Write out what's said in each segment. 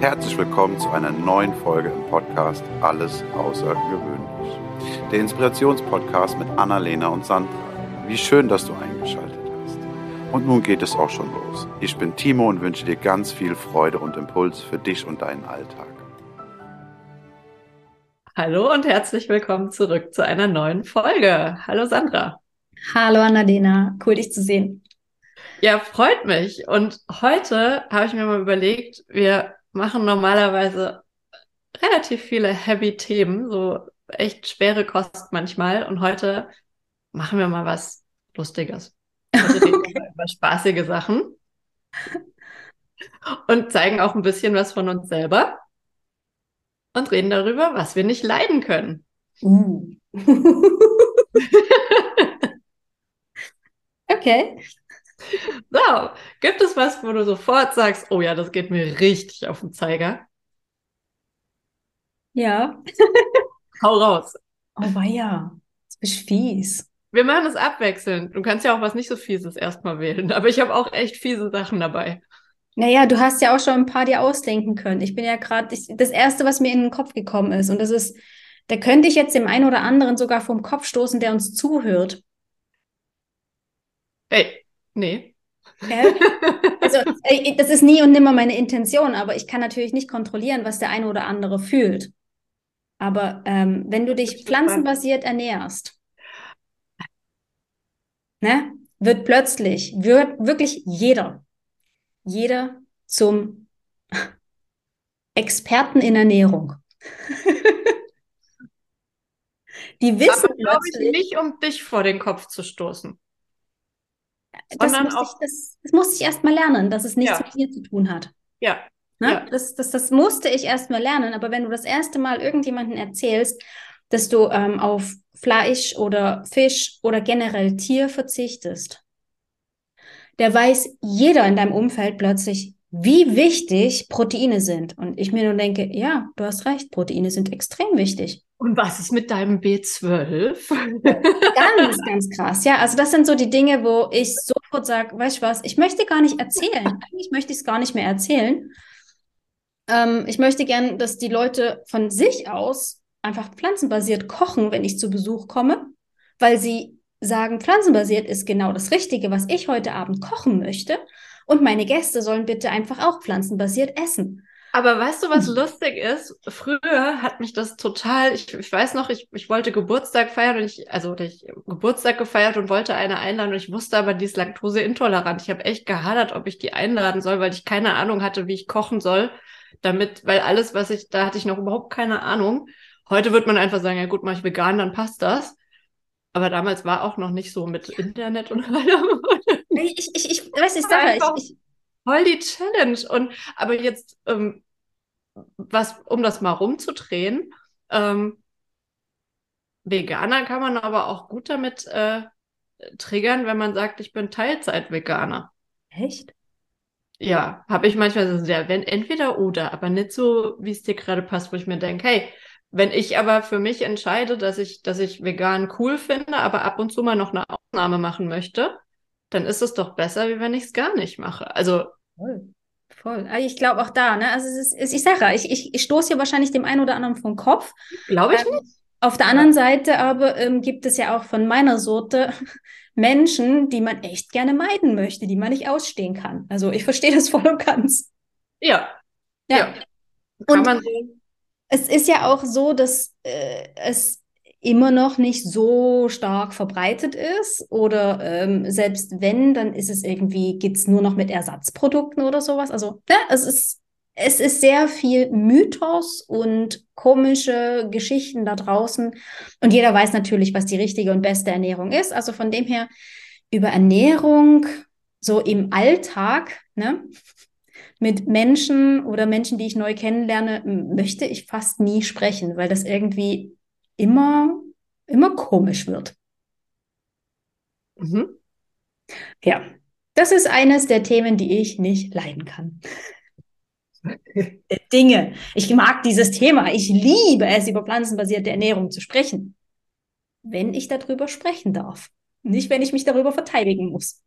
Herzlich willkommen zu einer neuen Folge im Podcast Alles Außergewöhnlich. Der Inspirationspodcast mit Annalena und Sandra. Wie schön, dass du eingeschaltet hast. Und nun geht es auch schon los. Ich bin Timo und wünsche dir ganz viel Freude und Impuls für dich und deinen Alltag. Hallo und herzlich willkommen zurück zu einer neuen Folge. Hallo Sandra. Hallo Annalena, cool dich zu sehen. Ja, freut mich. Und heute habe ich mir mal überlegt, wir machen normalerweise relativ viele heavy Themen, so echt schwere Kost manchmal. Und heute machen wir mal was Lustiges. Wir mal über spaßige Sachen und zeigen auch ein bisschen was von uns selber und reden darüber, was wir nicht leiden können. Uh. okay. So, gibt es was, wo du sofort sagst, oh ja, das geht mir richtig auf den Zeiger? Ja. Hau raus. Oh ja, das bist fies. Wir machen es abwechselnd. Du kannst ja auch was nicht so Fieses erstmal wählen, aber ich habe auch echt fiese Sachen dabei. Naja, du hast ja auch schon ein paar dir ausdenken können. Ich bin ja gerade das Erste, was mir in den Kopf gekommen ist. Und das ist, da könnte ich jetzt dem einen oder anderen sogar vom Kopf stoßen, der uns zuhört. Ey, Nee. Also, äh, das ist nie und nimmer meine Intention, aber ich kann natürlich nicht kontrollieren, was der eine oder andere fühlt. Aber ähm, wenn du dich pflanzenbasiert ernährst, ne, wird plötzlich, wird wirklich jeder, jeder zum Experten in Ernährung. Die wissen aber, plötzlich, ich, nicht, um dich vor den Kopf zu stoßen das musste, ich, das, das musste ich erst mal lernen, dass es nichts ja. mit mir zu tun hat. Ja. Ne? ja. Das, das, das musste ich erst mal lernen. Aber wenn du das erste Mal irgendjemandem erzählst, dass du ähm, auf Fleisch oder Fisch oder generell Tier verzichtest, der weiß jeder in deinem Umfeld plötzlich, wie wichtig Proteine sind. Und ich mir nur denke, ja, du hast recht, Proteine sind extrem wichtig. Und was ist mit deinem B12? ganz, ganz krass. Ja, also das sind so die Dinge, wo ich sofort sage, weißt du was, ich möchte gar nicht erzählen. Eigentlich möchte ich es gar nicht mehr erzählen. Ähm, ich möchte gern, dass die Leute von sich aus einfach pflanzenbasiert kochen, wenn ich zu Besuch komme, weil sie sagen, pflanzenbasiert ist genau das Richtige, was ich heute Abend kochen möchte. Und meine Gäste sollen bitte einfach auch pflanzenbasiert essen. Aber weißt du, was hm. lustig ist? Früher hat mich das total, ich, ich weiß noch, ich, ich wollte Geburtstag feiern und ich, also ich Geburtstag gefeiert und wollte eine einladen und ich wusste aber, die ist laktoseintolerant. Ich habe echt gehadert, ob ich die einladen soll, weil ich keine Ahnung hatte, wie ich kochen soll. Damit, weil alles, was ich, da hatte ich noch überhaupt keine Ahnung. Heute wird man einfach sagen, ja gut, mach ich vegan, dann passt das. Aber damals war auch noch nicht so mit Internet und allem. Ich, ich, ich weiß, ich sage, ich, ich, voll die Challenge. Und aber jetzt ähm, was, um das mal rumzudrehen, ähm, Veganer kann man aber auch gut damit äh, triggern, wenn man sagt, ich bin Teilzeit-Veganer. Echt? Ja, habe ich manchmal so, ja, wenn entweder oder, aber nicht so, wie es dir gerade passt, wo ich mir denke, hey, wenn ich aber für mich entscheide, dass ich, dass ich vegan cool finde, aber ab und zu mal noch eine Ausnahme machen möchte, dann ist es doch besser, wie wenn ich es gar nicht mache. Also Voll. Voll. Ah, ich glaube auch da, ne? Also es ist, ich sage ich, ich, ich stoße hier wahrscheinlich dem einen oder anderen vom Kopf. Glaube ich ähm, nicht. Auf der anderen Seite aber ähm, gibt es ja auch von meiner Sorte Menschen, die man echt gerne meiden möchte, die man nicht ausstehen kann. Also ich verstehe das voll und ganz. Ja. Ja. ja. Kann und man so. Es ist ja auch so, dass äh, es immer noch nicht so stark verbreitet ist oder ähm, selbst wenn, dann ist es irgendwie, geht es nur noch mit Ersatzprodukten oder sowas. Also ja, es ist, es ist sehr viel Mythos und komische Geschichten da draußen und jeder weiß natürlich, was die richtige und beste Ernährung ist. Also von dem her über Ernährung so im Alltag, ne? mit Menschen oder Menschen, die ich neu kennenlerne, möchte ich fast nie sprechen, weil das irgendwie immer, immer komisch wird. Mhm. Ja, das ist eines der Themen, die ich nicht leiden kann. Dinge. Ich mag dieses Thema. Ich liebe es, über pflanzenbasierte Ernährung zu sprechen. Wenn ich darüber sprechen darf. Nicht, wenn ich mich darüber verteidigen muss.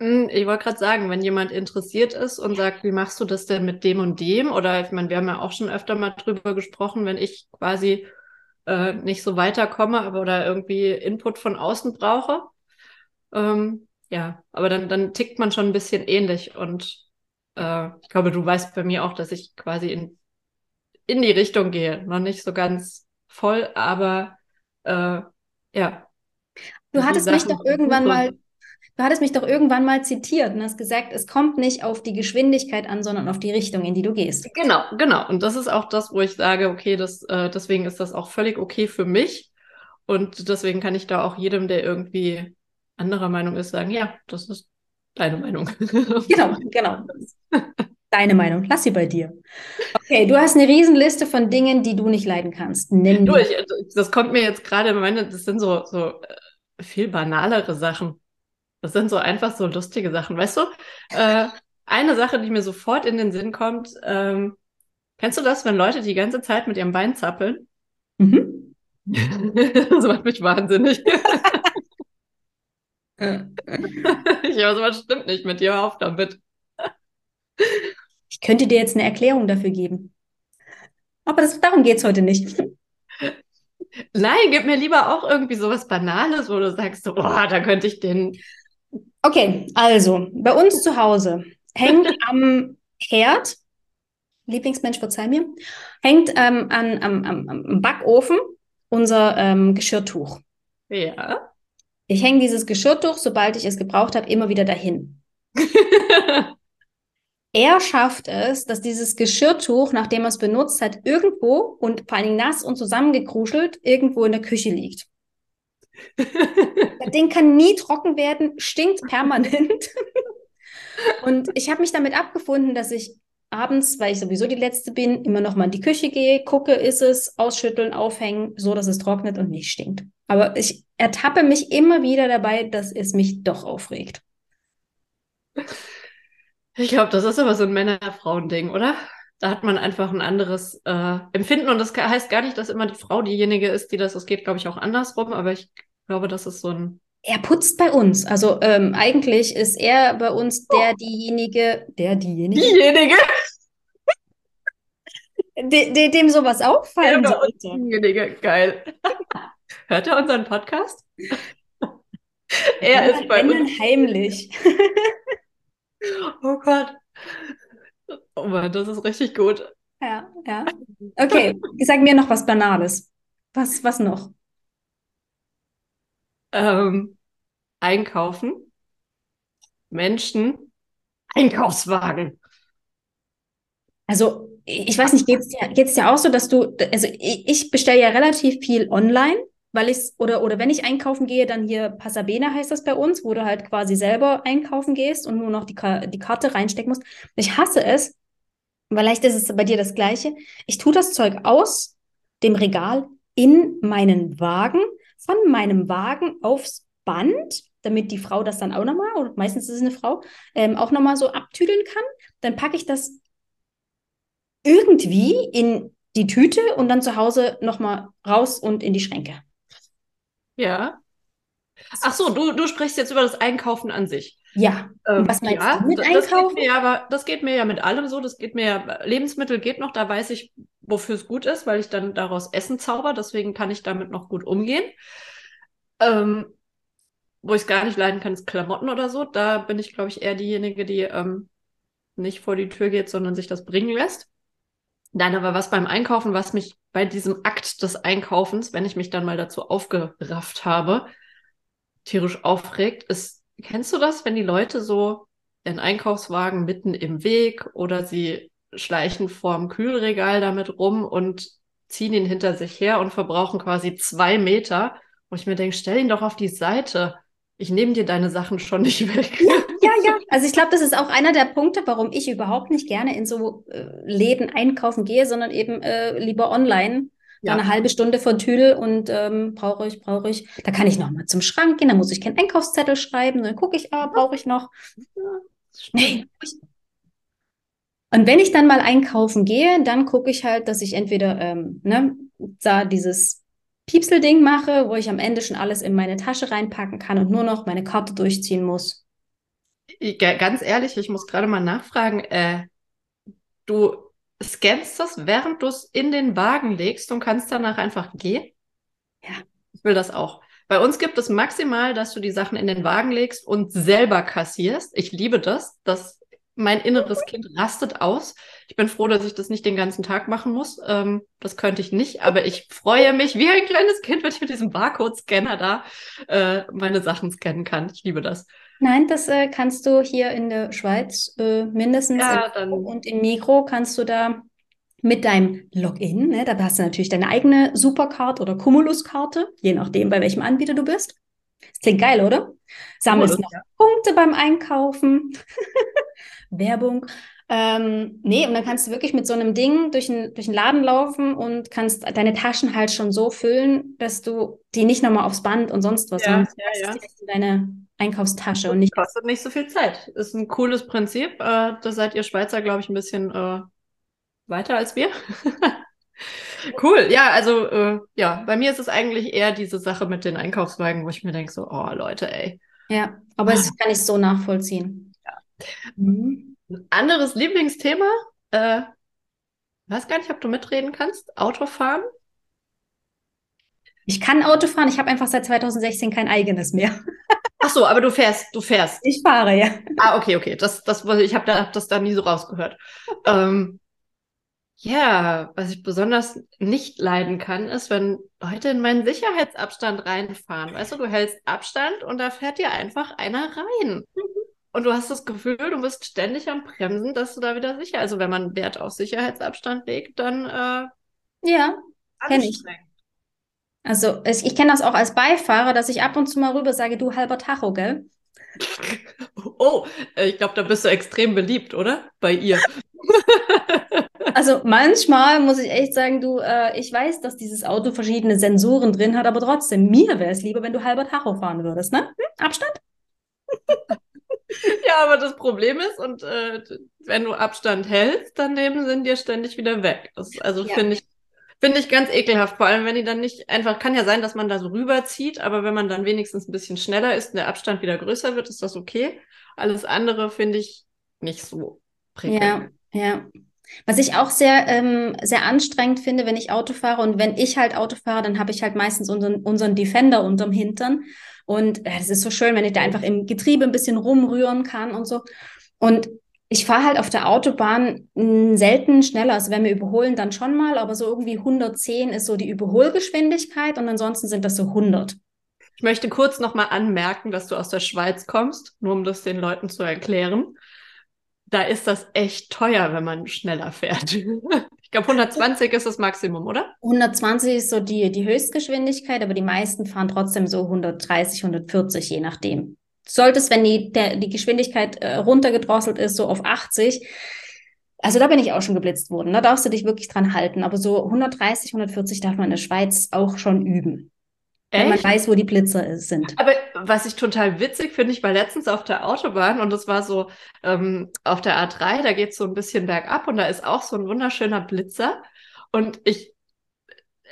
Hm, ich wollte gerade sagen, wenn jemand interessiert ist und sagt, wie machst du das denn mit dem und dem? Oder ich meine, wir haben ja auch schon öfter mal drüber gesprochen, wenn ich quasi äh, nicht so weiterkomme, aber oder irgendwie Input von außen brauche. Ähm, ja, aber dann, dann tickt man schon ein bisschen ähnlich. Und äh, ich glaube, du weißt bei mir auch, dass ich quasi in, in die Richtung gehe. Noch nicht so ganz voll, aber äh, ja. Du hattest mich doch irgendwann mal, du hattest mich doch irgendwann mal zitiert und hast gesagt, es kommt nicht auf die Geschwindigkeit an, sondern auf die Richtung, in die du gehst. Genau, genau. Und das ist auch das, wo ich sage, okay, das, äh, deswegen ist das auch völlig okay für mich. Und deswegen kann ich da auch jedem, der irgendwie anderer Meinung ist, sagen, ja, das ist deine Meinung. genau, genau. Deine Meinung. Lass sie bei dir. Okay, du hast eine Riesenliste von Dingen, die du nicht leiden kannst. Nimm du, ich, das kommt mir jetzt gerade, meine, das sind so, so äh, viel banalere Sachen. Das sind so einfach so lustige Sachen. Weißt du, äh, eine Sache, die mir sofort in den Sinn kommt, ähm, kennst du das, wenn Leute die ganze Zeit mit ihrem Bein zappeln? Mhm. das macht mich wahnsinnig. ja, sowas stimmt nicht mit dir, auf damit. Ich könnte dir jetzt eine Erklärung dafür geben. Aber das, darum geht es heute nicht. Nein, gib mir lieber auch irgendwie sowas Banales, wo du sagst, oh, da könnte ich den. Okay, also bei uns zu Hause hängt am Herd, Lieblingsmensch, verzeih mir, hängt ähm, an, am, am, am Backofen unser ähm, Geschirrtuch. Ja. Ich hänge dieses Geschirrtuch, sobald ich es gebraucht habe, immer wieder dahin. er schafft es, dass dieses Geschirrtuch, nachdem er es benutzt hat, irgendwo und vor allen Dingen nass und zusammengekruschelt irgendwo in der Küche liegt. Das Ding kann nie trocken werden, stinkt permanent. und ich habe mich damit abgefunden, dass ich abends, weil ich sowieso die Letzte bin, immer noch mal in die Küche gehe, gucke, ist es, ausschütteln, aufhängen, so dass es trocknet und nicht stinkt. Aber ich ertappe mich immer wieder dabei, dass es mich doch aufregt. Ich glaube, das ist aber so ein Männer-Frauen-Ding, oder? Da hat man einfach ein anderes äh, Empfinden und das heißt gar nicht, dass immer die Frau diejenige ist, die das, das geht, glaube ich, auch andersrum, aber ich glaube, das ist so ein. Er putzt bei uns. Also ähm, eigentlich ist er bei uns der, diejenige, der, diejenige. Diejenige? De, de, dem sowas auffallen ja, sollte. Diejenige, geil. Hört er unseren Podcast? er ja, ist bei uns. heimlich. Oh Gott. Oh Mann, das ist richtig gut. Ja, ja. Okay, sag mir noch was Banales. Was, was noch? Ähm, einkaufen. Menschen. Einkaufswagen. Also, ich weiß nicht, geht es dir, geht's dir auch so, dass du, also ich, bestelle ja relativ viel online weil ich oder oder wenn ich einkaufen gehe, dann hier Passabene heißt das bei uns, wo du halt quasi selber einkaufen gehst und nur noch die, die Karte reinstecken musst. Ich hasse es, vielleicht ist es bei dir das Gleiche. Ich tue das Zeug aus dem Regal in meinen Wagen, von meinem Wagen aufs Band, damit die Frau das dann auch nochmal, oder meistens ist es eine Frau, ähm, auch nochmal so abtüdeln kann. Dann packe ich das irgendwie in die Tüte und dann zu Hause nochmal raus und in die Schränke. Ja. Ach so, du, du sprichst jetzt über das Einkaufen an sich. Ja. Ähm, was meinst ja, du mit Einkaufen? Das geht, mir ja, aber, das geht mir ja mit allem so. Das geht mir ja, Lebensmittel geht noch, da weiß ich, wofür es gut ist, weil ich dann daraus Essen zauber. Deswegen kann ich damit noch gut umgehen. Ähm, wo ich es gar nicht leiden kann, ist Klamotten oder so. Da bin ich, glaube ich, eher diejenige, die ähm, nicht vor die Tür geht, sondern sich das bringen lässt. Nein, aber was beim Einkaufen, was mich bei diesem Akt des Einkaufens, wenn ich mich dann mal dazu aufgerafft habe, tierisch aufregt, ist, kennst du das, wenn die Leute so den Einkaufswagen mitten im Weg oder sie schleichen vorm Kühlregal damit rum und ziehen ihn hinter sich her und verbrauchen quasi zwei Meter, wo ich mir denke, stell ihn doch auf die Seite. Ich nehme dir deine Sachen schon nicht weg. Ja, ja, ja. Also ich glaube, das ist auch einer der Punkte, warum ich überhaupt nicht gerne in so äh, Läden einkaufen gehe, sondern eben äh, lieber online. Ja. Eine halbe Stunde von Tüdel und ähm, brauche ich, brauche ich. Da kann ich noch mal zum Schrank gehen, da muss ich keinen Einkaufszettel schreiben, dann gucke ich, ah, brauche ich noch. Nee. Und wenn ich dann mal einkaufen gehe, dann gucke ich halt, dass ich entweder ähm, ne, da dieses Piepselding mache, wo ich am Ende schon alles in meine Tasche reinpacken kann und nur noch meine Karte durchziehen muss. ganz ehrlich, ich muss gerade mal nachfragen, äh, du scannst das, während du es in den Wagen legst und kannst danach einfach gehen? Ja. Ich will das auch. Bei uns gibt es maximal, dass du die Sachen in den Wagen legst und selber kassierst. Ich liebe das. Das mein inneres Kind rastet aus. Ich bin froh, dass ich das nicht den ganzen Tag machen muss. Ähm, das könnte ich nicht, aber ich freue mich wie ein kleines Kind, wenn ich mit diesem Barcode-Scanner da äh, meine Sachen scannen kann. Ich liebe das. Nein, das äh, kannst du hier in der Schweiz äh, mindestens ja, dann... und im Mikro kannst du da mit deinem Login, ne, da hast du natürlich deine eigene Supercard oder Cumulus-Karte, je nachdem, bei welchem Anbieter du bist. Das klingt geil, oder? Sammelst Cumulus, noch ja. Punkte beim Einkaufen. Werbung. Ähm, nee, und dann kannst du wirklich mit so einem Ding durch, ein, durch den Laden laufen und kannst deine Taschen halt schon so füllen, dass du die nicht nochmal aufs Band und sonst was, ja, sondern ja, ja. in deine Einkaufstasche und nicht. Kostet nicht so viel Zeit. Ist ein cooles Prinzip. Äh, da seid ihr Schweizer, glaube ich, ein bisschen äh, weiter als wir. cool. Ja, also äh, ja, bei mir ist es eigentlich eher diese Sache mit den Einkaufswagen, wo ich mir denke, so, oh Leute, ey. Ja, aber das kann ich so nachvollziehen. Mhm. Ein anderes Lieblingsthema, äh, weiß gar nicht, ob du mitreden kannst. Autofahren? Ich kann Auto fahren, ich habe einfach seit 2016 kein eigenes mehr. Ach so, aber du fährst, du fährst. Ich fahre, ja. Ah, okay, okay. Das, das, ich habe da, hab das da nie so rausgehört. ähm, ja, was ich besonders nicht leiden kann, ist, wenn Leute in meinen Sicherheitsabstand reinfahren. Weißt du, du hältst Abstand und da fährt dir einfach einer rein. Mhm. Und du hast das Gefühl, du bist ständig am Bremsen, dass du da wieder sicher. Also wenn man Wert auf Sicherheitsabstand legt, dann äh, ja, kenne ich. Also ich, ich kenne das auch als Beifahrer, dass ich ab und zu mal rüber sage, du halber Tacho, gell? Oh, äh, ich glaube, da bist du extrem beliebt, oder? Bei ihr. Also manchmal muss ich echt sagen, du, äh, ich weiß, dass dieses Auto verschiedene Sensoren drin hat, aber trotzdem, mir wäre es lieber, wenn du halber Tacho fahren würdest, ne? Hm? Abstand? ja, aber das Problem ist, und äh, wenn du Abstand hältst, dann nehmen sie dir ständig wieder weg. Das, also ja. finde ich, finde ich ganz ekelhaft. Vor allem, wenn die dann nicht einfach, kann ja sein, dass man da so rüberzieht, aber wenn man dann wenigstens ein bisschen schneller ist und der Abstand wieder größer wird, ist das okay. Alles andere finde ich nicht so prickelnd. Ja, ja. Was ich auch sehr, ähm, sehr anstrengend finde, wenn ich Auto fahre und wenn ich halt Auto fahre, dann habe ich halt meistens unseren, unseren Defender unterm Hintern. Und äh, ist so schön, wenn ich da einfach im Getriebe ein bisschen rumrühren kann und so. Und ich fahre halt auf der Autobahn hm, selten schneller. Also wenn wir überholen, dann schon mal, aber so irgendwie 110 ist so die Überholgeschwindigkeit und ansonsten sind das so 100. Ich möchte kurz nochmal anmerken, dass du aus der Schweiz kommst, nur um das den Leuten zu erklären. Da ist das echt teuer, wenn man schneller fährt. Ich glaube, 120 ist das Maximum, oder? 120 ist so die, die Höchstgeschwindigkeit, aber die meisten fahren trotzdem so 130, 140, je nachdem. Solltest, wenn die, der, die Geschwindigkeit äh, runtergedrosselt ist, so auf 80, also da bin ich auch schon geblitzt worden. Da darfst du dich wirklich dran halten. Aber so 130, 140 darf man in der Schweiz auch schon üben. Echt? Wenn man weiß, wo die Blitzer sind. Aber was ich total witzig finde, ich war letztens auf der Autobahn und es war so ähm, auf der A3, da geht es so ein bisschen bergab und da ist auch so ein wunderschöner Blitzer. Und ich,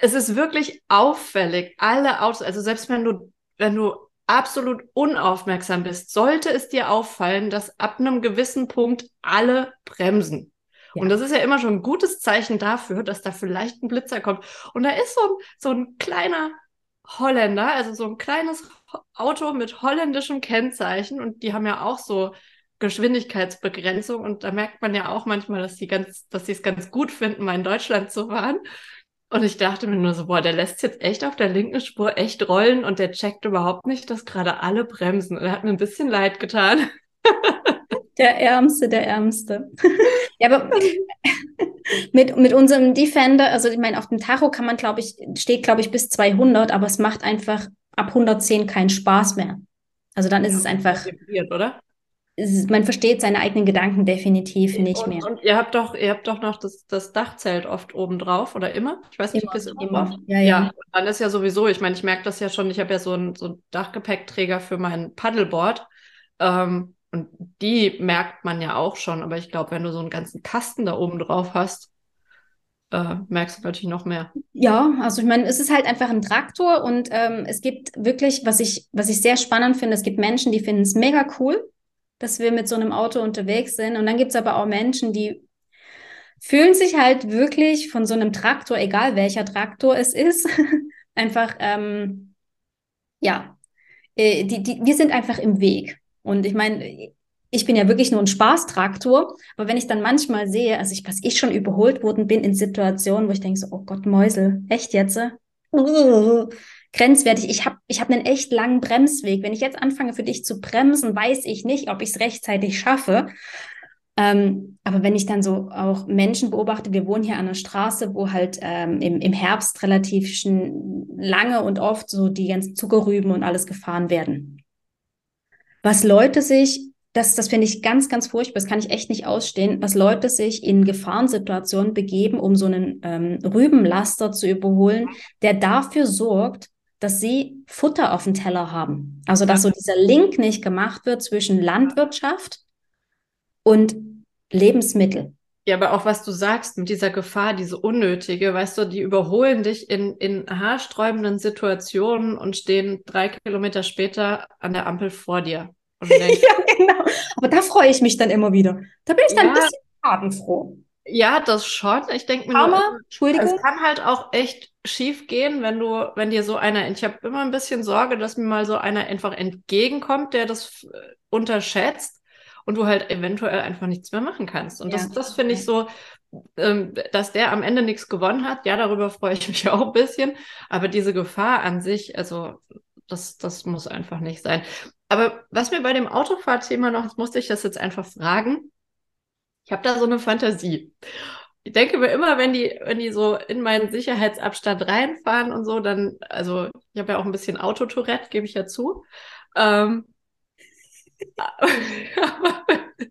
es ist wirklich auffällig, alle Autos, also selbst wenn du, wenn du absolut unaufmerksam bist, sollte es dir auffallen, dass ab einem gewissen Punkt alle bremsen. Ja. Und das ist ja immer schon ein gutes Zeichen dafür, dass da vielleicht ein Blitzer kommt. Und da ist so ein, so ein kleiner Holländer, also so ein kleines Auto mit holländischem Kennzeichen und die haben ja auch so Geschwindigkeitsbegrenzung und da merkt man ja auch manchmal, dass die ganz, dass sie es ganz gut finden, mal in Deutschland zu fahren. Und ich dachte mir nur so, boah, der lässt jetzt echt auf der linken Spur echt rollen und der checkt überhaupt nicht, dass gerade alle bremsen. Und er hat mir ein bisschen leid getan. Der Ärmste, der Ärmste. ja, aber mit, mit unserem Defender, also ich meine, auf dem Tacho kann man, glaube ich, steht, glaube ich, bis 200, aber es macht einfach ab 110 keinen Spaß mehr. Also dann ist ja, es einfach. Oder? Ist, man versteht seine eigenen Gedanken definitiv nicht und, mehr. Und ihr habt doch, ihr habt doch noch das, das Dachzelt oft oben drauf oder immer? Ich weiß nicht, immer, ob es immer, immer. Ja, ja. ja dann ist ja sowieso, ich meine, ich merke das ja schon, ich habe ja so einen so Dachgepäckträger für mein Paddleboard. Ähm, und die merkt man ja auch schon, aber ich glaube, wenn du so einen ganzen Kasten da oben drauf hast, äh, merkst du natürlich noch mehr. Ja, also ich meine, es ist halt einfach ein Traktor und ähm, es gibt wirklich, was ich, was ich sehr spannend finde, es gibt Menschen, die finden es mega cool dass wir mit so einem Auto unterwegs sind. Und dann gibt es aber auch Menschen, die fühlen sich halt wirklich von so einem Traktor, egal welcher Traktor es ist, einfach, ähm, ja, äh, die, die, wir sind einfach im Weg. Und ich meine, ich bin ja wirklich nur ein Spaßtraktor, aber wenn ich dann manchmal sehe, also ich, was ich schon überholt worden bin in Situationen, wo ich denke so, oh Gott, Mäusel, echt jetzt? grenzwertig. Ich habe ich hab einen echt langen Bremsweg. Wenn ich jetzt anfange für dich zu bremsen, weiß ich nicht, ob ich es rechtzeitig schaffe. Ähm, aber wenn ich dann so auch Menschen beobachte, wir wohnen hier an einer Straße, wo halt ähm, im, im Herbst relativ lange und oft so die ganzen Zuckerrüben und alles gefahren werden. Was Leute sich das, das finde ich ganz, ganz furchtbar. Das kann ich echt nicht ausstehen, was Leute sich in Gefahrensituationen begeben, um so einen ähm, Rübenlaster zu überholen, der dafür sorgt, dass sie Futter auf dem Teller haben. Also, dass so dieser Link nicht gemacht wird zwischen Landwirtschaft und Lebensmittel. Ja, aber auch was du sagst mit dieser Gefahr, diese unnötige, weißt du, die überholen dich in, in haarsträubenden Situationen und stehen drei Kilometer später an der Ampel vor dir. Ja, genau. Aber da freue ich mich dann immer wieder. Da bin ich dann ja, ein bisschen schadenfroh. Ja, das schon. Ich denke mir Karma, nur, Entschuldigung. es kann halt auch echt schief gehen, wenn du, wenn dir so einer, ich habe immer ein bisschen Sorge, dass mir mal so einer einfach entgegenkommt, der das äh, unterschätzt und du halt eventuell einfach nichts mehr machen kannst. Und ja. das, das finde ich so, ähm, dass der am Ende nichts gewonnen hat. Ja, darüber freue ich mich auch ein bisschen. Aber diese Gefahr an sich, also das, das muss einfach nicht sein. Aber was mir bei dem Autofahrthema noch, musste ich das jetzt einfach fragen. Ich habe da so eine Fantasie. Ich denke mir immer, wenn die, wenn die so in meinen Sicherheitsabstand reinfahren und so, dann, also ich habe ja auch ein bisschen Autotourette, gebe ich ja zu. Ähm,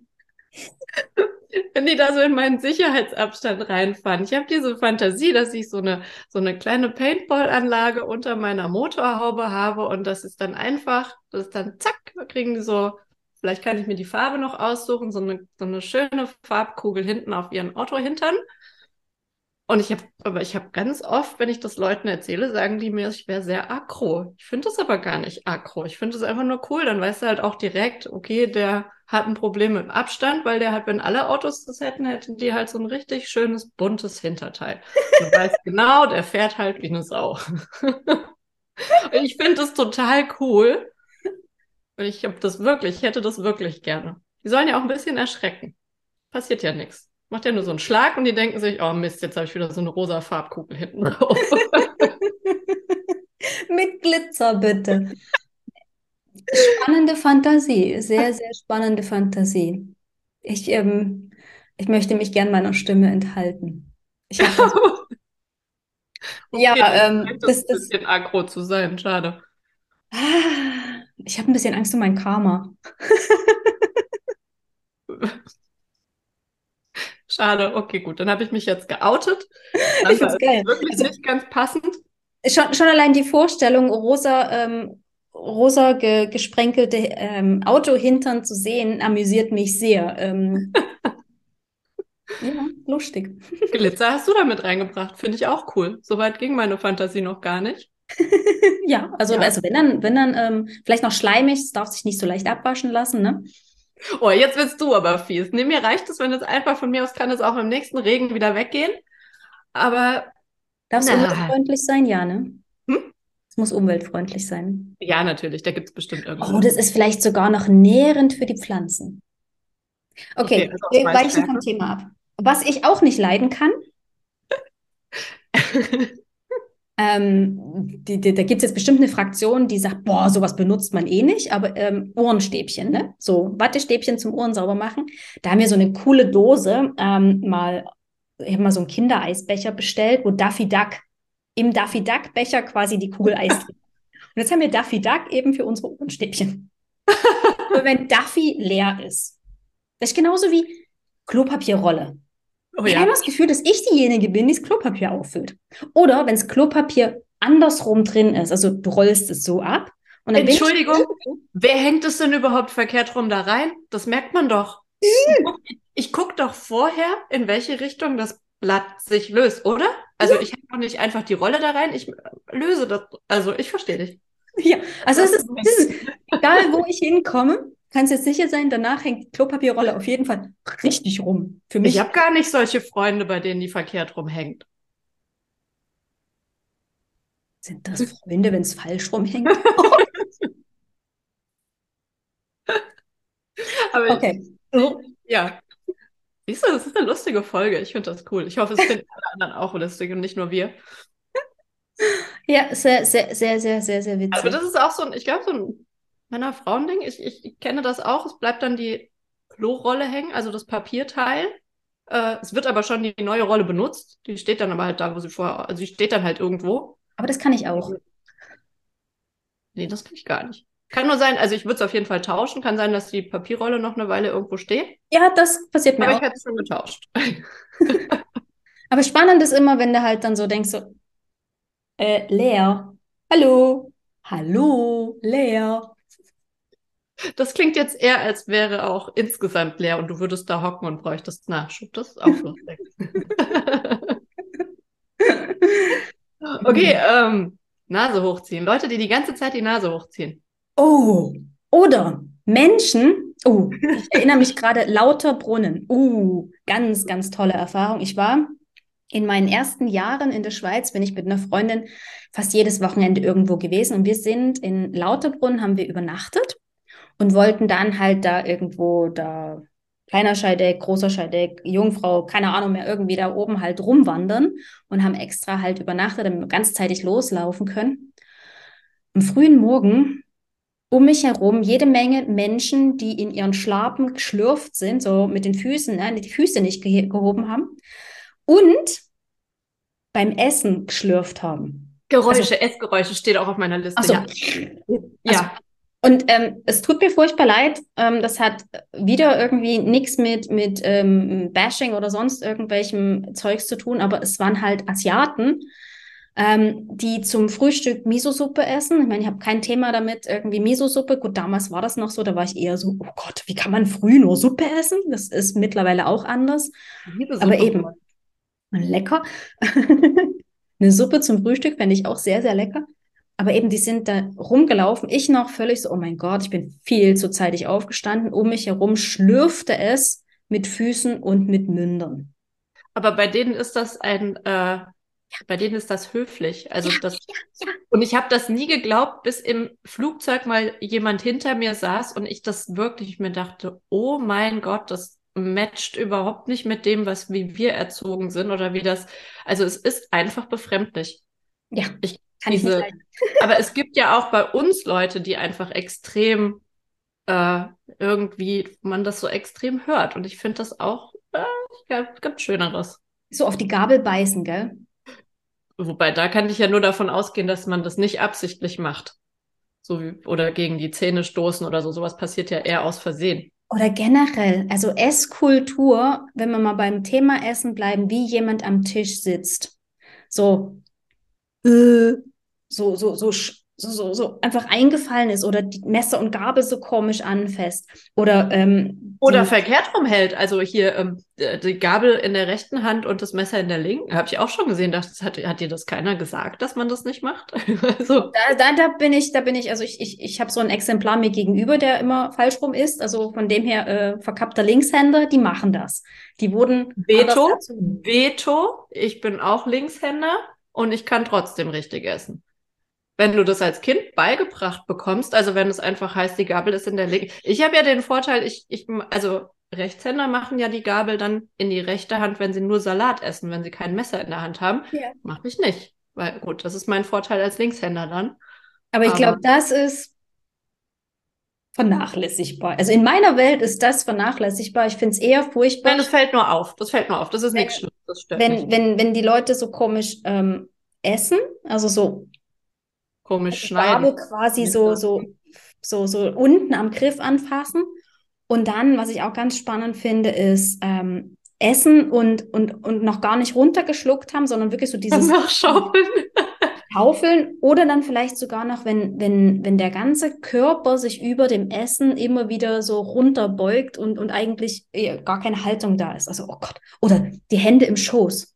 wenn die da so in meinen Sicherheitsabstand reinfahren. Ich habe diese Fantasie, dass ich so eine, so eine kleine Paintball-Anlage unter meiner Motorhaube habe und das ist dann einfach, das ist dann zack, kriegen die so, vielleicht kann ich mir die Farbe noch aussuchen, so eine, so eine schöne Farbkugel hinten auf ihren Autohintern. Und ich habe, aber ich habe ganz oft, wenn ich das Leuten erzähle, sagen die mir, ich wäre sehr aggro. Ich finde das aber gar nicht aggro. Ich finde das einfach nur cool. Dann weißt du halt auch direkt, okay, der hat ein Problem mit dem Abstand, weil der halt, wenn alle Autos das hätten, hätten die halt so ein richtig schönes, buntes Hinterteil. Du weißt genau, der fährt halt wie eine Sau. Und ich finde das total cool. Und ich habe das wirklich, ich hätte das wirklich gerne. Die sollen ja auch ein bisschen erschrecken. Passiert ja nichts macht ja nur so einen Schlag und die denken sich, oh Mist, jetzt habe ich wieder so eine rosa Farbkugel hinten drauf. Mit Glitzer bitte. Spannende Fantasie, sehr, sehr spannende Fantasie. Ich, ähm, ich möchte mich gern meiner Stimme enthalten. Ich das okay, ja, ähm, das ist ein bisschen aggro zu sein, schade. Ich habe ein bisschen Angst um mein Karma. Schade, okay, gut. Dann habe ich mich jetzt geoutet. Das ich finde geil. Wirklich also, nicht ganz passend. Schon, schon allein die Vorstellung, rosa, ähm, rosa ge, gesprenkelte ähm, Autohintern zu sehen, amüsiert mich sehr. Ähm, ja, lustig. Glitzer hast du damit reingebracht, finde ich auch cool. Soweit ging meine Fantasie noch gar nicht. ja, also, ja. also wenn dann, wenn dann ähm, vielleicht noch schleimig, es darf sich nicht so leicht abwaschen lassen, ne? Oh, jetzt willst du aber fies. Nee, mir reicht es, wenn es einfach von mir aus kann es auch im nächsten Regen wieder weggehen. Aber. Darf es umweltfreundlich sein? Ja, ne? Hm? Es muss umweltfreundlich sein. Ja, natürlich. Da gibt es bestimmt irgendwas. Oh, das ist vielleicht sogar noch nährend für die Pflanzen. Okay, okay wir weichen vom Thema ab. Was ich auch nicht leiden kann, Ähm, die, die, da gibt es jetzt bestimmt eine Fraktion, die sagt, boah, sowas benutzt man eh nicht, aber ähm, Ohrenstäbchen, ne? So Wattestäbchen zum Ohren sauber machen. Da haben wir so eine coole Dose ähm, mal, ich habe mal so einen Kindereisbecher bestellt, wo Daffy Duck im Daffy Duck Becher quasi die Kugel Eis drin. Und jetzt haben wir Daffy Duck eben für unsere Ohrenstäbchen. wenn Daffy leer ist, das ist genauso wie Klopapierrolle. Oh, ich ja. habe das Gefühl, dass ich diejenige bin, die das Klopapier auffüllt. Oder wenn das Klopapier andersrum drin ist, also du rollst es so ab. Und dann Entschuldigung, wer hängt es denn überhaupt verkehrt rum da rein? Das merkt man doch. ich gucke doch vorher, in welche Richtung das Blatt sich löst, oder? Also ich hänge doch nicht einfach die Rolle da rein, ich löse das. Also ich verstehe dich. Ja, also es ist, es ist egal, wo ich hinkomme, kannst jetzt sicher sein, danach hängt die Klopapierrolle auf jeden Fall richtig rum. Für mich. Ich habe gar nicht solche Freunde, bei denen die verkehrt rumhängt. Sind das Freunde, wenn es falsch rumhängt? Aber okay. So. Ja. Siehst du, das ist eine lustige Folge. Ich finde das cool. Ich hoffe, es finden alle anderen auch lustig und nicht nur wir. Ja, sehr, sehr, sehr, sehr, sehr, sehr witzig. Aber das ist auch so ein, ich glaube, so ein Männer-Frauen-Ding. Ich, ich kenne das auch. Es bleibt dann die Klorolle hängen, also das Papierteil. Äh, es wird aber schon die neue Rolle benutzt. Die steht dann aber halt da, wo sie vorher, also die steht dann halt irgendwo. Aber das kann ich auch. Nee, das kann ich gar nicht. Kann nur sein, also ich würde es auf jeden Fall tauschen. Kann sein, dass die Papierrolle noch eine Weile irgendwo steht. Ja, das passiert mir aber auch. Aber ich hätte es schon getauscht. aber spannend ist immer, wenn du halt dann so denkst, so, äh, leer. Hallo. Hallo, leer. Das klingt jetzt eher, als wäre auch insgesamt leer und du würdest da hocken und bräuchtest Nachschub. Das ist auch lustig. okay, ähm, Nase hochziehen. Leute, die die ganze Zeit die Nase hochziehen. Oh, oder Menschen. Oh, ich erinnere mich gerade, lauter Brunnen. Uh, ganz, ganz tolle Erfahrung. Ich war in meinen ersten Jahren in der Schweiz, bin ich mit einer Freundin fast jedes Wochenende irgendwo gewesen und wir sind in Lauterbrunn, haben wir übernachtet und wollten dann halt da irgendwo da kleiner Scheideck, großer Scheideck, Jungfrau, keine Ahnung mehr, irgendwie da oben halt rumwandern und haben extra halt übernachtet, damit wir ganzzeitig loslaufen können. Am frühen Morgen um mich herum jede Menge Menschen, die in ihren Schlappen geschlürft sind, so mit den Füßen, ne, die Füße nicht ge gehoben haben und beim Essen geschlürft haben. Geräusche, also, Essgeräusche steht auch auf meiner Liste. So. Ja. Also, ja. Und ähm, es tut mir furchtbar leid. Ähm, das hat wieder irgendwie nichts mit, mit ähm, Bashing oder sonst irgendwelchem Zeugs zu tun, aber es waren halt Asiaten, ähm, die zum Frühstück Miso-Suppe essen. Ich meine, ich habe kein Thema damit, irgendwie Miso-Suppe. Gut, damals war das noch so, da war ich eher so, oh Gott, wie kann man früh nur Suppe essen? Das ist mittlerweile auch anders. Aber eben, lecker. Eine Suppe zum Frühstück fände ich auch sehr, sehr lecker. Aber eben, die sind da rumgelaufen. Ich noch völlig so, oh mein Gott, ich bin viel zu zeitig aufgestanden. Um mich herum schlürfte es mit Füßen und mit Mündern. Aber bei denen ist das ein, äh, bei denen ist das höflich. Also das, und ich habe das nie geglaubt, bis im Flugzeug mal jemand hinter mir saß und ich das wirklich mir dachte, oh mein Gott, das matcht überhaupt nicht mit dem, was wie wir erzogen sind oder wie das. Also es ist einfach befremdlich. Ja. Ich kann diese, ich nicht aber es gibt ja auch bei uns Leute, die einfach extrem äh, irgendwie, man das so extrem hört. Und ich finde das auch, äh, ja, gibt Schöneres. So auf die Gabel beißen, gell? Wobei, da kann ich ja nur davon ausgehen, dass man das nicht absichtlich macht. So wie, oder gegen die Zähne stoßen oder so. Sowas passiert ja eher aus Versehen. Oder generell, also Esskultur, wenn wir mal beim Thema Essen bleiben, wie jemand am Tisch sitzt. So, äh, so, so, so, so, so, so einfach eingefallen ist oder die Messer und Gabel so komisch anfasst oder ähm, oder verkehrt rumhält. Also hier ähm, die Gabel in der rechten Hand und das Messer in der linken. Habe ich auch schon gesehen. Dachte, hat, hat dir das keiner gesagt, dass man das nicht macht? also. da, da, da bin ich, da bin ich, also ich, ich, ich habe so ein Exemplar mir gegenüber, der immer falsch rum ist. Also von dem her äh, verkappter Linkshänder, die machen das. Die wurden Veto, Veto. Ich bin auch Linkshänder und ich kann trotzdem richtig essen wenn du das als Kind beigebracht bekommst, also wenn es einfach heißt, die Gabel ist in der linken. Ich habe ja den Vorteil, ich, ich, also Rechtshänder machen ja die Gabel dann in die rechte Hand, wenn sie nur Salat essen, wenn sie kein Messer in der Hand haben. Ja. Mach ich nicht. Weil gut, das ist mein Vorteil als Linkshänder dann. Aber ich glaube, das ist vernachlässigbar. Also in meiner Welt ist das vernachlässigbar. Ich finde es eher furchtbar. Nein, das fällt nur auf. Das fällt nur auf. Das ist nichts Schlimmes. Das stört wenn, nicht. wenn, wenn die Leute so komisch ähm, essen, also so komisch schneiden. Farbe quasi so, so, so, so unten am Griff anfassen. Und dann, was ich auch ganz spannend finde, ist ähm, Essen und, und, und noch gar nicht runtergeschluckt haben, sondern wirklich so dieses Nachschaufeln. Schaufeln oder dann vielleicht sogar noch, wenn, wenn, wenn der ganze Körper sich über dem Essen immer wieder so runterbeugt und, und eigentlich äh, gar keine Haltung da ist. Also, oh Gott. Oder die Hände im Schoß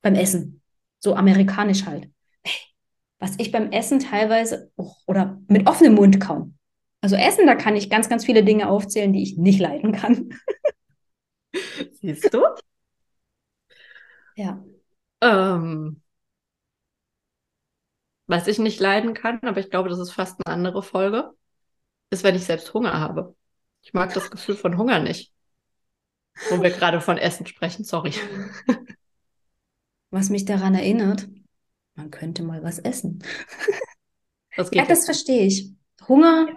beim Essen. So amerikanisch halt was ich beim Essen teilweise oder mit offenem Mund kaum. Also Essen, da kann ich ganz, ganz viele Dinge aufzählen, die ich nicht leiden kann. Siehst du? Ja. Ähm, was ich nicht leiden kann, aber ich glaube, das ist fast eine andere Folge, ist, wenn ich selbst Hunger habe. Ich mag das Gefühl von Hunger nicht. Wo wir gerade von Essen sprechen, sorry. Was mich daran erinnert, man könnte mal was essen. Das ja, das verstehe ich. Hunger,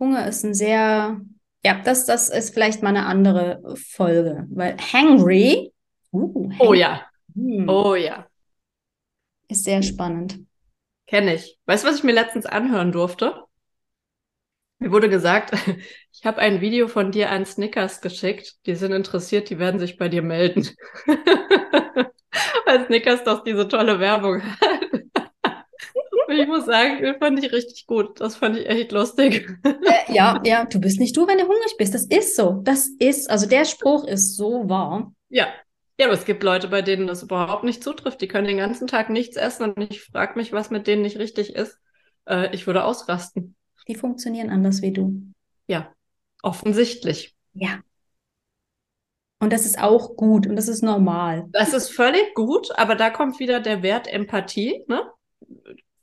Hunger ist ein sehr, ja, das, das ist vielleicht mal eine andere Folge, weil hangry, uh, Oh hangry, ja, hm, oh ja, ist sehr spannend. kenne ich. Weißt du, was ich mir letztens anhören durfte? Mir wurde gesagt, ich habe ein Video von dir an Snickers geschickt. Die sind interessiert, die werden sich bei dir melden. Weil Snickers doch diese tolle Werbung hat. Ich muss sagen, den fand ich richtig gut. Das fand ich echt lustig. Äh, ja, ja, du bist nicht du, wenn du hungrig bist. Das ist so. Das ist, also der Spruch ist so wahr. Ja. Ja, aber es gibt Leute, bei denen das überhaupt nicht zutrifft. Die können den ganzen Tag nichts essen und ich frage mich, was mit denen nicht richtig ist. Äh, ich würde ausrasten. Die funktionieren anders wie du. Ja, offensichtlich. Ja. Und das ist auch gut und das ist normal. Das ist völlig gut, aber da kommt wieder der Wert Empathie, ne?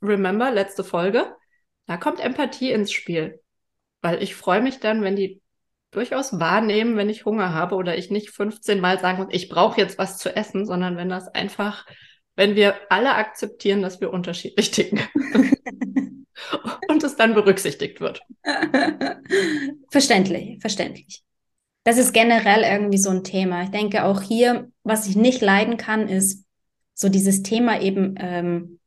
Remember, letzte Folge. Da kommt Empathie ins Spiel. Weil ich freue mich dann, wenn die durchaus wahrnehmen, wenn ich Hunger habe oder ich nicht 15 Mal sagen muss, ich brauche jetzt was zu essen, sondern wenn das einfach, wenn wir alle akzeptieren, dass wir unterschiedlich ticken und es dann berücksichtigt wird. Verständlich, verständlich. Das ist generell irgendwie so ein Thema. Ich denke auch hier, was ich nicht leiden kann, ist so dieses Thema eben ähm,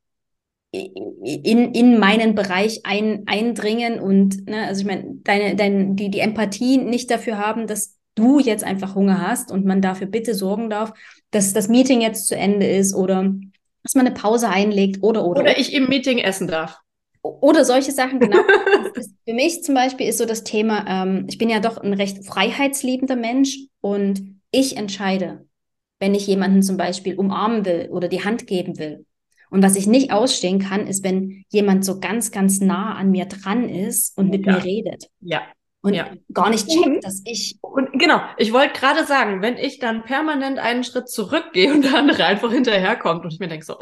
in, in meinen Bereich ein, eindringen und, ne, also ich meine, deine, deine, die, die Empathie nicht dafür haben, dass du jetzt einfach Hunger hast und man dafür bitte sorgen darf, dass das Meeting jetzt zu Ende ist oder dass man eine Pause einlegt oder, oder. Oder ich im Meeting essen darf. Oder solche Sachen, genau. Für mich zum Beispiel ist so das Thema, ähm, ich bin ja doch ein recht freiheitsliebender Mensch und ich entscheide, wenn ich jemanden zum Beispiel umarmen will oder die Hand geben will. Und was ich nicht ausstehen kann, ist, wenn jemand so ganz, ganz nah an mir dran ist und mit Ja. mir redet Ja. und Ja. gar nicht checkt, dass ich Und genau, ich wollte gerade sagen, wenn ich dann permanent einen Schritt zurückgehe und der andere einfach hinterherkommt und ich mir denke so,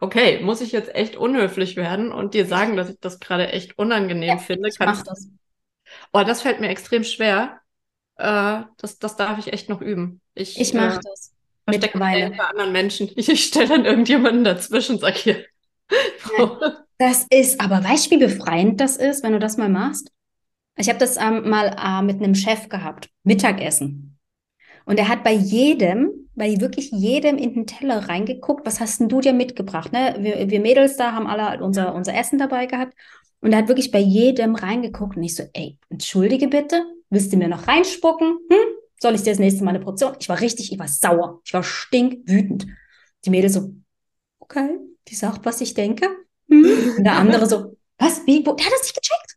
okay, muss ich jetzt echt unhöflich werden und dir sagen, dass ich das gerade echt unangenehm Ja, finde? ich mach Kannst, das. oh, das fällt mir extrem schwer. Äh, das, das darf ich echt noch üben. Ich, Ich mache äh, das mittlerweile. bei anderen Menschen. Ich, ich stelle dann irgendjemanden dazwischen, sag hier. Das ist, aber weißt du, wie befreiend das ist, wenn du das mal machst? Ich habe das ähm, mal äh, mit einem Chef gehabt, Mittagessen. Und er hat bei jedem, bei wirklich jedem in den Teller reingeguckt, was hast denn du dir mitgebracht? Ne? Wir, wir Mädels da haben alle unser, unser Essen dabei gehabt. Und er hat wirklich bei jedem reingeguckt und ich so, ey, entschuldige bitte, willst du mir noch reinspucken? Hm? Soll ich dir das nächste Mal eine Portion? Ich war richtig, ich war sauer. Ich war stinkwütend. Die Mädels so, okay, die sagt, was ich denke. Hm? Und der andere so, was, wie, wo? Der hat das nicht gecheckt.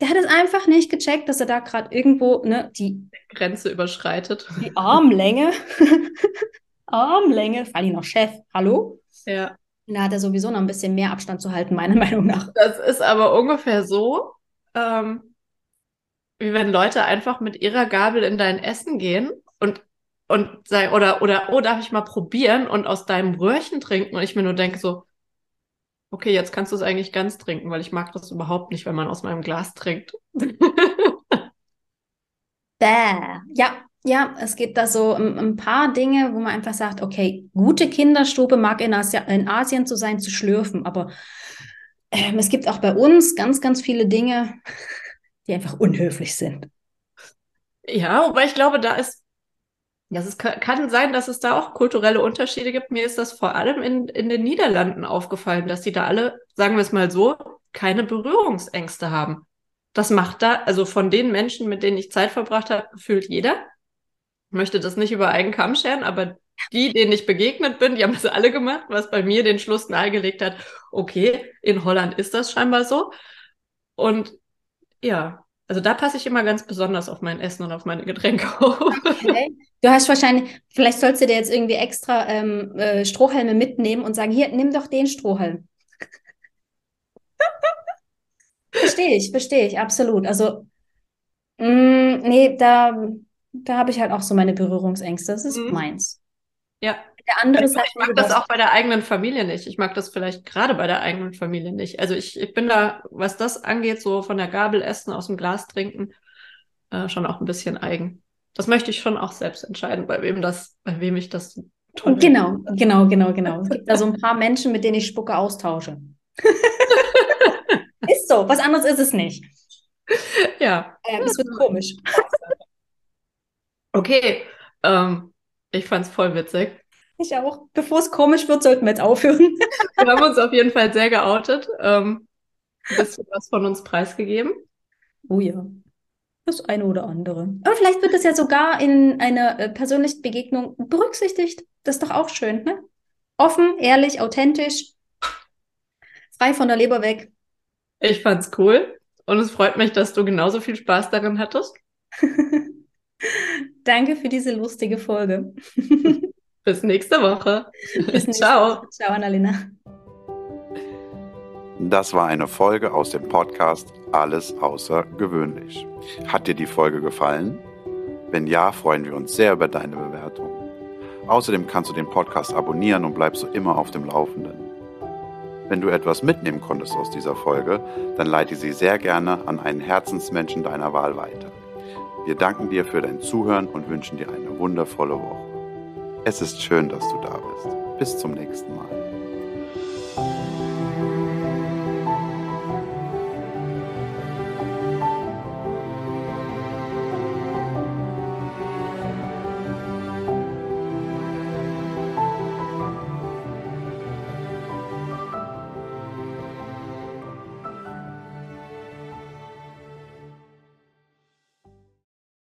Der hat es einfach nicht gecheckt, dass er da gerade irgendwo, ne, die, Grenze überschreitet. die Armlänge, Armlänge, vor allem noch Chef, hallo? Ja. Da hat er sowieso noch ein bisschen mehr Abstand zu halten, meiner Meinung nach. Das ist aber ungefähr so, ähm, wie wenn Leute einfach mit ihrer Gabel in dein Essen gehen und, und sagen, oder, oder, oh, darf ich mal probieren und aus deinem Röhrchen trinken? Und ich mir nur denke so, okay, jetzt kannst du es eigentlich ganz trinken, weil ich mag das überhaupt nicht, wenn man aus meinem Glas trinkt. Bäh. Ja, ja, es gibt da so ein, ein paar Dinge, wo man einfach sagt, okay, gute Kinderstube mag in, Asia, in Asien zu sein, zu schlürfen, aber ähm, es gibt auch bei uns ganz, ganz viele Dinge, die einfach unhöflich sind. Ja, wobei ich glaube, da ist, das ist, kann sein, dass es da auch kulturelle Unterschiede gibt. Mir ist das vor allem in, in den Niederlanden aufgefallen, dass die da alle, sagen wir es mal so, keine Berührungsängste haben. Das macht da, also von den Menschen, mit denen ich Zeit verbracht habe, gefühlt jeder. Ich möchte das nicht über einen Kamm scheren, aber die, denen ich begegnet bin, die haben das alle gemacht, was bei mir den Schluss nahegelegt hat, okay, in Holland ist das scheinbar so. Und ja, also da passe ich immer ganz besonders auf mein Essen und auf meine Getränke auf. Okay. Du hast wahrscheinlich, vielleicht sollst du dir jetzt irgendwie extra ähm, äh, Strohhalme mitnehmen und sagen, hier, nimm doch den Strohhalm. verstehe ich, verstehe ich, absolut. Also, mh, mm, nee, da, da habe ich halt auch so meine Berührungsängste. Das ist mhm. meins. Ja. Der andere ich, ich mag das auch bei der eigenen Familie nicht. Ich mag das vielleicht gerade bei der eigenen Familie nicht. Also ich, ich bin da, was das angeht, so von der Gabel essen, aus dem Glas trinken, äh, schon auch ein bisschen eigen. Das möchte ich schon auch selbst entscheiden, bei wem das, bei wem ich das toll Genau, finde. genau, genau, genau. Es gibt da so ein paar Menschen, mit denen ich Spucke austausche. ist so, was anderes ist es nicht. Ja. Ähm, es wird komisch. Okay, ähm, ich fand's voll witzig. Ich auch. Bevor es komisch wird, sollten wir jetzt aufhören. wir haben uns auf jeden Fall sehr geoutet. Ähm, ein bisschen was von uns preisgegeben. Oh ja. Das eine oder andere. Aber vielleicht wird das ja sogar in einer äh, persönlichen Begegnung berücksichtigt. Das ist doch auch schön, ne? Offen, ehrlich, authentisch, frei von der Leber weg. Ich fand's cool und es freut mich, dass du genauso viel Spaß darin hattest. Danke für diese lustige Folge. Bis nächste Woche. Bis nächste Ciao. Woche. Ciao, Annalena. Das war eine Folge aus dem Podcast Alles außergewöhnlich. Hat dir die Folge gefallen? Wenn ja, freuen wir uns sehr über deine Bewertung. Außerdem kannst du den Podcast abonnieren und bleibst so immer auf dem Laufenden. Wenn du etwas mitnehmen konntest aus dieser Folge, dann leite sie sehr gerne an einen Herzensmenschen deiner Wahl weiter. Wir danken dir für dein Zuhören und wünschen dir eine wundervolle Woche. Es ist schön, dass du da bist. Bis zum nächsten Mal.